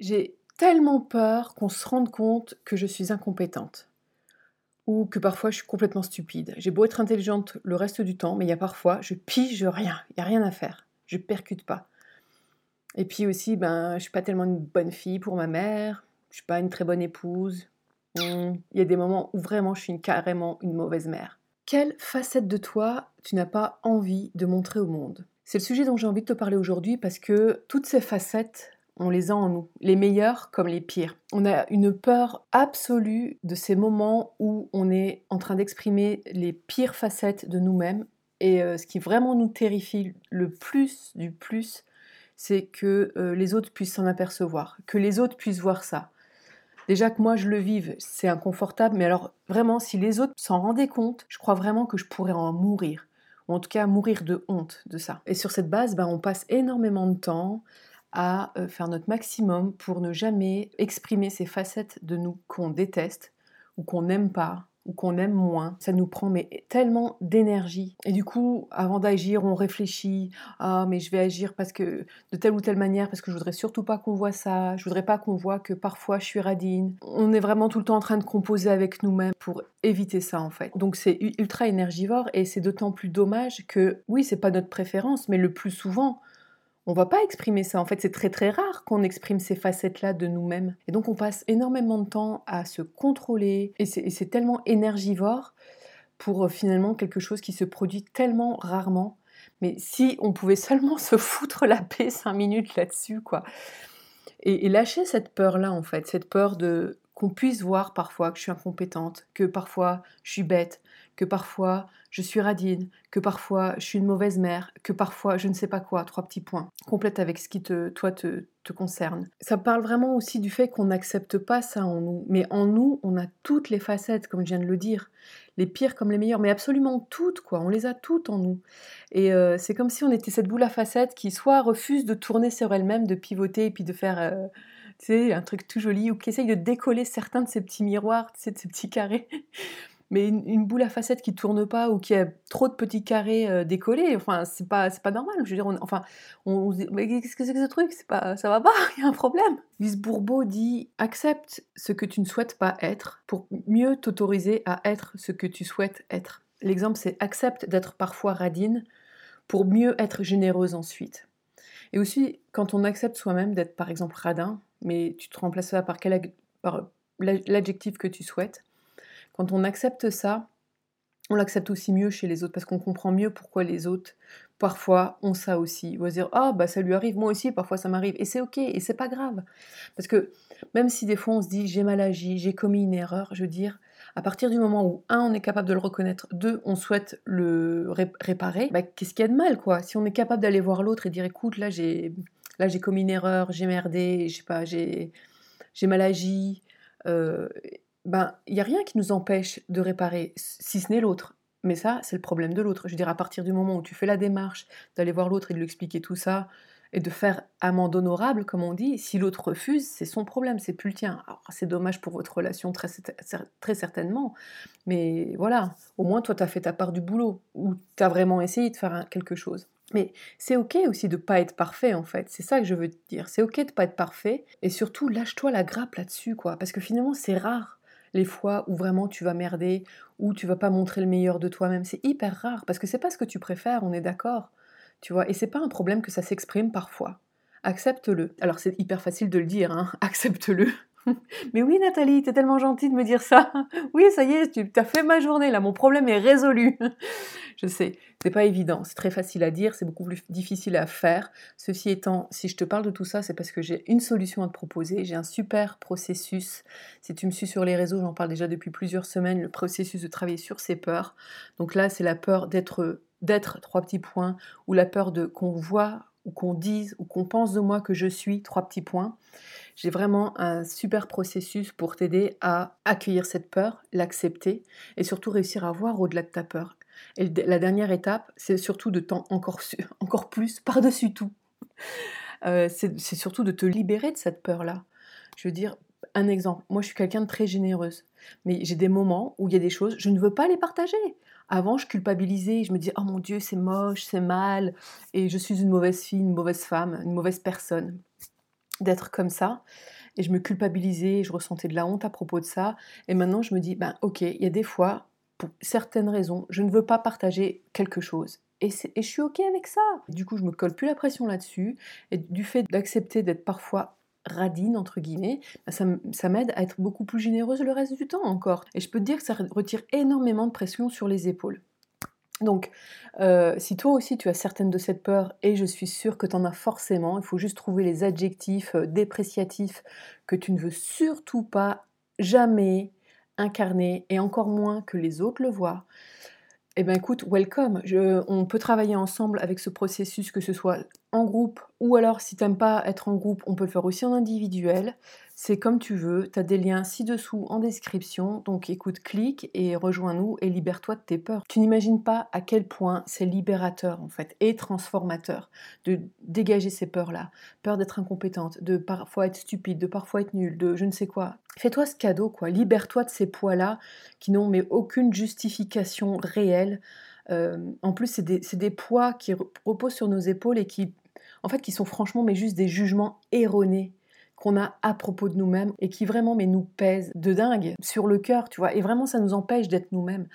J'ai tellement peur qu'on se rende compte que je suis incompétente ou que parfois je suis complètement stupide. J'ai beau être intelligente le reste du temps, mais il y a parfois, je pige rien, il n'y a rien à faire, je percute pas. Et puis aussi, ben, je suis pas tellement une bonne fille pour ma mère, je suis pas une très bonne épouse. Hmm, il y a des moments où vraiment je suis carrément une mauvaise mère. Quelle facette de toi tu n'as pas envie de montrer au monde? C'est le sujet dont j'ai envie de te parler aujourd'hui parce que toutes ces facettes, on les a en nous, les meilleurs comme les pires. On a une peur absolue de ces moments où on est en train d'exprimer les pires facettes de nous-mêmes. Et euh, ce qui vraiment nous terrifie le plus du plus, c'est que euh, les autres puissent s'en apercevoir, que les autres puissent voir ça. Déjà que moi je le vive, c'est inconfortable, mais alors vraiment, si les autres s'en rendaient compte, je crois vraiment que je pourrais en mourir, ou en tout cas mourir de honte de ça. Et sur cette base, ben, on passe énormément de temps à euh, faire notre maximum pour ne jamais exprimer ces facettes de nous qu'on déteste ou qu'on n'aime pas ou qu'on aime moins. Ça nous prend mais tellement d'énergie. Et du coup, avant d'agir, on réfléchit ah mais je vais agir parce que de telle ou telle manière parce que je voudrais surtout pas qu'on voit ça, je voudrais pas qu'on voit que parfois je suis radine. On est vraiment tout le temps en train de composer avec nous-mêmes pour éviter ça en fait. Donc c'est ultra énergivore et c'est d'autant plus dommage que oui, c'est pas notre préférence mais le plus souvent on va pas exprimer ça. En fait, c'est très très rare qu'on exprime ces facettes-là de nous-mêmes. Et donc, on passe énormément de temps à se contrôler. Et c'est tellement énergivore pour euh, finalement quelque chose qui se produit tellement rarement. Mais si on pouvait seulement se foutre la paix cinq minutes là-dessus, quoi. Et, et, lâcher cette peur-là, en fait, cette peur de qu'on puisse voir parfois que je suis incompétente, que parfois je suis bête, que parfois je suis radine, que parfois je suis une mauvaise mère, que parfois je ne sais pas quoi, trois petits points, complète avec ce qui te, toi te, te concerne. Ça parle vraiment aussi du fait qu'on n'accepte pas ça en nous, mais en nous on a toutes les facettes, comme je viens de le dire, les pires comme les meilleures, mais absolument toutes quoi, on les a toutes en nous. Et euh, c'est comme si on était cette boule à facettes qui soit refuse de tourner sur elle-même, de pivoter et puis de faire... Euh, un truc tout joli, ou qui essaye de décoller certains de ces petits miroirs, de ces petits carrés, mais une, boule à facettes qui tourne pas ou qui a trop de petits carrés euh, décollés, enfin c'est pas c'est pas normal. Je veux dire, enfin mais qu'est-ce que c'est que ce truc? C'est pas ça va pas, il y a un problème. Lise Bourbeau dit accepte ce que tu ne souhaites pas être pour mieux t'autoriser à être ce que tu souhaites être. L'exemple c'est accepte d'être parfois radine pour mieux être généreuse ensuite. Et aussi quand on accepte soi-même d'être par exemple radin, mais tu te remplaces ça par quel par l'adjectif que tu souhaites quand on accepte ça, on l'accepte aussi mieux chez les autres parce qu'on comprend mieux pourquoi les autres parfois ont ça aussi. On va dire ah bah ça lui arrive moi aussi parfois ça m'arrive et c'est ok et c'est pas grave. Parce que même si des fois on se dit j'ai mal agi j'ai commis une erreur je veux dire à partir du moment où un on est capable de le reconnaître deux on souhaite le réparer bah, qu'est-ce qu'il y a de mal quoi? Si on est capable d'aller voir l'autre et dire écoute là j'ai là j'ai commis une erreur j'ai merdé je sais pas j'ai j'ai mal agi euh, ben, il n'y a rien qui nous empêche de réparer, si ce n'est l'autre. Mais ça, c'est le problème de l'autre. Je veux dire, à partir du moment où tu fais la démarche d'aller voir l'autre et de lui expliquer tout ça, et de faire amende honorable, comme on dit, si l'autre refuse, c'est son problème, c'est plus le tien. Alors, c'est dommage pour votre relation, très, très certainement. Mais voilà, au moins, toi, tu as fait ta part du boulot, ou tu as vraiment essayé de faire quelque chose. Mais c'est ok aussi de pas être parfait en fait, c'est ça que je veux te dire. C'est ok de pas être parfait et surtout lâche-toi la grappe là-dessus quoi, parce que finalement c'est rare les fois où vraiment tu vas merder, où tu vas pas montrer le meilleur de toi-même. C'est hyper rare parce que c'est pas ce que tu préfères, on est d'accord. Tu vois, et c'est pas un problème que ça s'exprime parfois. Accepte-le. Alors c'est hyper facile de le dire, hein. accepte-le. Mais oui, Nathalie, t'es tellement gentille de me dire ça. Oui, ça y est, tu as fait ma journée, là, mon problème est résolu. Je sais, c'est pas évident, c'est très facile à dire, c'est beaucoup plus difficile à faire. Ceci étant, si je te parle de tout ça, c'est parce que j'ai une solution à te proposer, j'ai un super processus. Si tu me suis sur les réseaux, j'en parle déjà depuis plusieurs semaines, le processus de travailler sur ses peurs. Donc là, c'est la peur d'être d'être trois petits points ou la peur de qu'on voit ou qu'on dise ou qu'on pense de moi que je suis trois petits points. J'ai vraiment un super processus pour t'aider à accueillir cette peur, l'accepter et surtout réussir à voir au-delà de ta peur. Et la dernière étape, c'est surtout de t'en encore, encore plus par-dessus tout. Euh, c'est surtout de te libérer de cette peur-là. Je veux dire, un exemple, moi je suis quelqu'un de très généreuse, mais j'ai des moments où il y a des choses, je ne veux pas les partager. Avant, je culpabilisais, je me disais, oh mon Dieu, c'est moche, c'est mal, et je suis une mauvaise fille, une mauvaise femme, une mauvaise personne. d'être comme ça. Et je me culpabilisais, je ressentais de la honte à propos de ça. Et maintenant, je me dis, ben ok, il y a des fois, pour certaines raisons, je ne veux pas partager quelque chose. Et, je suis ok avec ça. Du coup, je me colle plus la pression là-dessus. Et du fait d'accepter d'être parfois radine, entre guillemets, ça, ça m'aide à être beaucoup plus généreuse le reste du temps encore. Et je peux te dire que ça retire énormément de pression sur les épaules. Donc, euh, si toi aussi tu as certaines de cette peur, et je suis sûre que tu en as forcément, il faut juste trouver les adjectifs euh, dépréciatifs que tu ne veux surtout pas jamais incarner, et encore moins que les autres le voient. Eh bien écoute, welcome. on peut travailler ensemble avec ce processus, que ce soit en groupe ou alors si t'aimes pas être en groupe, on peut le faire aussi en individuel. C'est comme tu veux, tu as des liens ci-dessous en description, donc écoute, clique et rejoins-nous et libère-toi de tes peurs. Tu n'imagines pas à quel point c'est libérateur en fait et transformateur de dégager ces peurs-là. Peur d'être incompétente, de parfois être stupide, de parfois être nulle, de je ne sais quoi. Fais-toi ce cadeau quoi, libère-toi de ces poids-là qui n'ont mais aucune justification réelle. Euh, en plus, c'est des, des, poids qui reposent sur nos épaules et qui, en fait, qui sont franchement mais juste des jugements erronés qu'on a à propos de nous-mêmes et qui vraiment mais nous pèsent de dingue sur le cœur, tu vois. Et vraiment, ça nous empêche d'être nous-mêmes.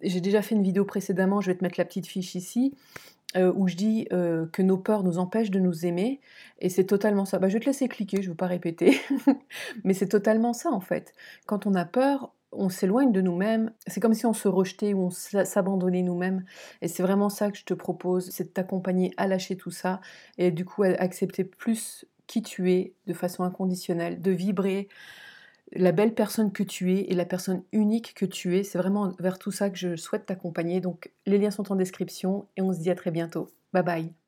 J'ai déjà fait une vidéo précédemment, je vais te mettre la petite fiche ici, euh, où je dis euh, que nos peurs nous empêchent de nous aimer. Et c'est totalement ça. Bah, je vais te laisser cliquer, je ne veux pas répéter. Mais c'est totalement ça, en fait. Quand on a peur, on s'éloigne de nous-mêmes. C'est comme si on se rejetait ou on s'abandonnait nous-mêmes. Et c'est vraiment ça que je te propose, c'est de t'accompagner à lâcher tout ça et du coup à accepter plus qui tu es de façon inconditionnelle, de vibrer la belle personne que tu es et la personne unique que tu es. C'est vraiment vers tout ça que je souhaite t'accompagner. Donc les liens sont en description et on se dit à très bientôt. Bye bye.